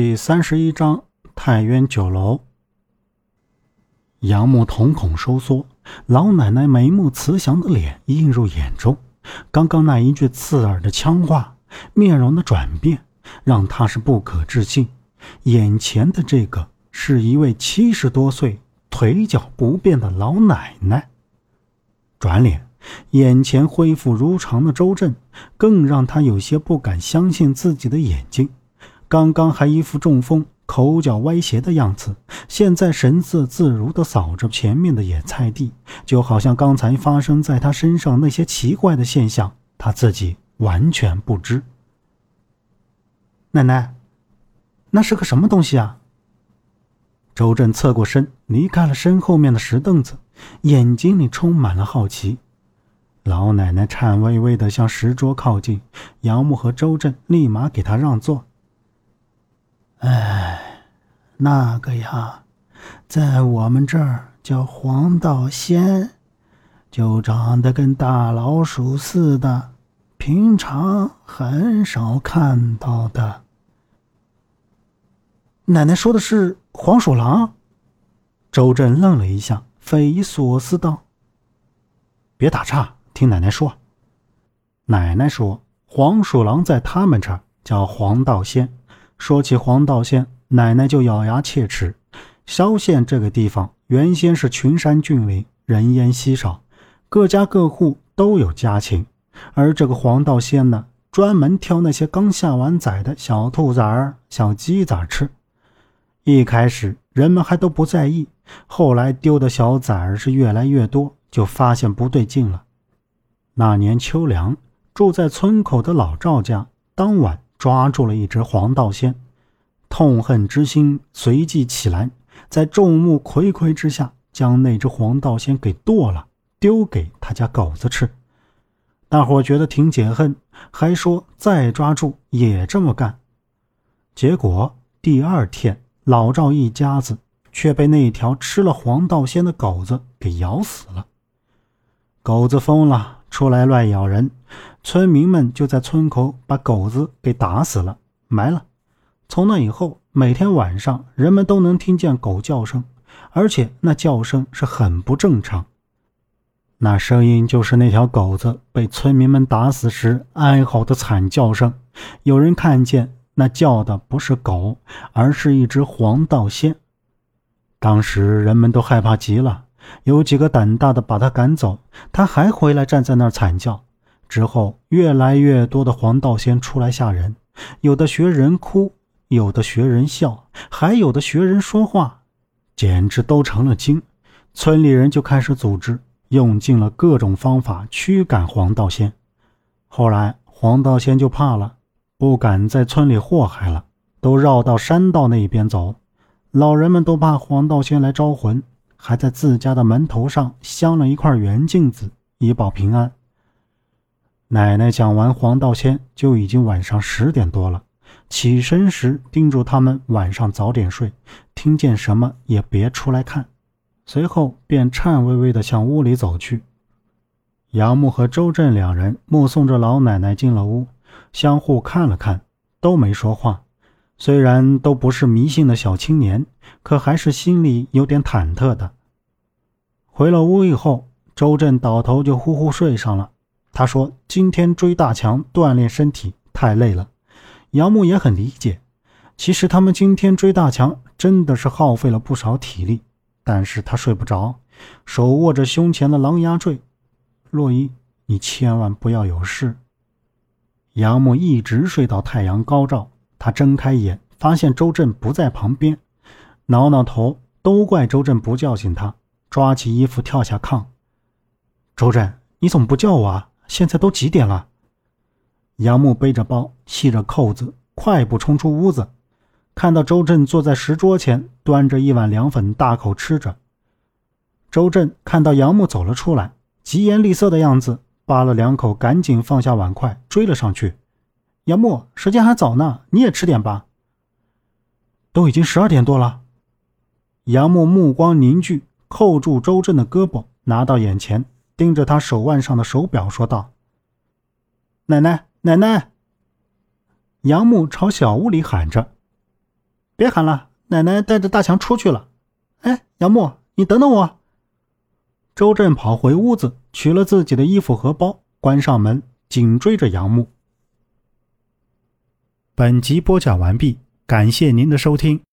第三十一章太渊酒楼。杨木瞳孔收缩，老奶奶眉目慈祥的脸映入眼中。刚刚那一句刺耳的腔话，面容的转变，让他是不可置信。眼前的这个是一位七十多岁、腿脚不便的老奶奶。转脸，眼前恢复如常的周震，更让他有些不敢相信自己的眼睛。刚刚还一副中风、口角歪斜的样子，现在神色自如地扫着前面的野菜地，就好像刚才发生在他身上那些奇怪的现象，他自己完全不知。奶奶，那是个什么东西啊？周震侧过身，离开了身后面的石凳子，眼睛里充满了好奇。老奶奶颤巍巍地向石桌靠近，杨木和周震立马给她让座。哎，那个呀，在我们这儿叫黄道仙，就长得跟大老鼠似的，平常很少看到的。奶奶说的是黄鼠狼？周震愣了一下，匪夷所思道：“别打岔，听奶奶说。”奶奶说：“黄鼠狼在他们这儿叫黄道仙。”说起黄道县，奶奶就咬牙切齿。萧县这个地方原先是群山峻岭，人烟稀少，各家各户都有家禽。而这个黄道仙呢，专门挑那些刚下完崽的小兔崽儿、小鸡崽吃。一开始人们还都不在意，后来丢的小崽儿是越来越多，就发现不对劲了。那年秋凉，住在村口的老赵家，当晚。抓住了一只黄道仙，痛恨之心随即起来，在众目睽睽之下，将那只黄道仙给剁了，丢给他家狗子吃。大伙觉得挺解恨，还说再抓住也这么干。结果第二天，老赵一家子却被那条吃了黄道仙的狗子给咬死了。狗子疯了。出来乱咬人，村民们就在村口把狗子给打死了，埋了。从那以后，每天晚上人们都能听见狗叫声，而且那叫声是很不正常。那声音就是那条狗子被村民们打死时哀嚎的惨叫声。有人看见那叫的不是狗，而是一只黄道仙。当时人们都害怕极了。有几个胆大的把他赶走，他还回来站在那儿惨叫。之后，越来越多的黄道仙出来吓人，有的学人哭，有的学人笑，还有的学人说话，简直都成了精。村里人就开始组织，用尽了各种方法驱赶黄道仙。后来，黄道仙就怕了，不敢在村里祸害了，都绕到山道那一边走。老人们都怕黄道仙来招魂。还在自家的门头上镶了一块圆镜子，以保平安。奶奶讲完黄道仙，就已经晚上十点多了。起身时叮嘱他们晚上早点睡，听见什么也别出来看。随后便颤巍巍地向屋里走去。杨木和周震两人目送着老奶奶进了屋，相互看了看，都没说话。虽然都不是迷信的小青年，可还是心里有点忐忑的。回了屋以后，周震倒头就呼呼睡上了。他说：“今天追大强锻炼身体太累了。”杨木也很理解。其实他们今天追大强真的是耗费了不少体力，但是他睡不着，手握着胸前的狼牙坠。洛伊，你千万不要有事。杨木一直睡到太阳高照。他睁开眼，发现周震不在旁边，挠挠头，都怪周震不叫醒他，抓起衣服跳下炕。周震，你怎么不叫我啊？现在都几点了？杨木背着包，系着扣子，快步冲出屋子，看到周震坐在石桌前，端着一碗凉粉，大口吃着。周震看到杨木走了出来，疾言厉色的样子，扒了两口，赶紧放下碗筷，追了上去。杨木，时间还早呢，你也吃点吧。都已经十二点多了。杨木目光凝聚，扣住周正的胳膊，拿到眼前，盯着他手腕上的手表，说道：“奶奶，奶奶。”杨木朝小屋里喊着：“别喊了，奶奶带着大强出去了。”哎，杨木，你等等我。周正跑回屋子，取了自己的衣服和包，关上门，紧追着杨木。本集播讲完毕感谢您的收听。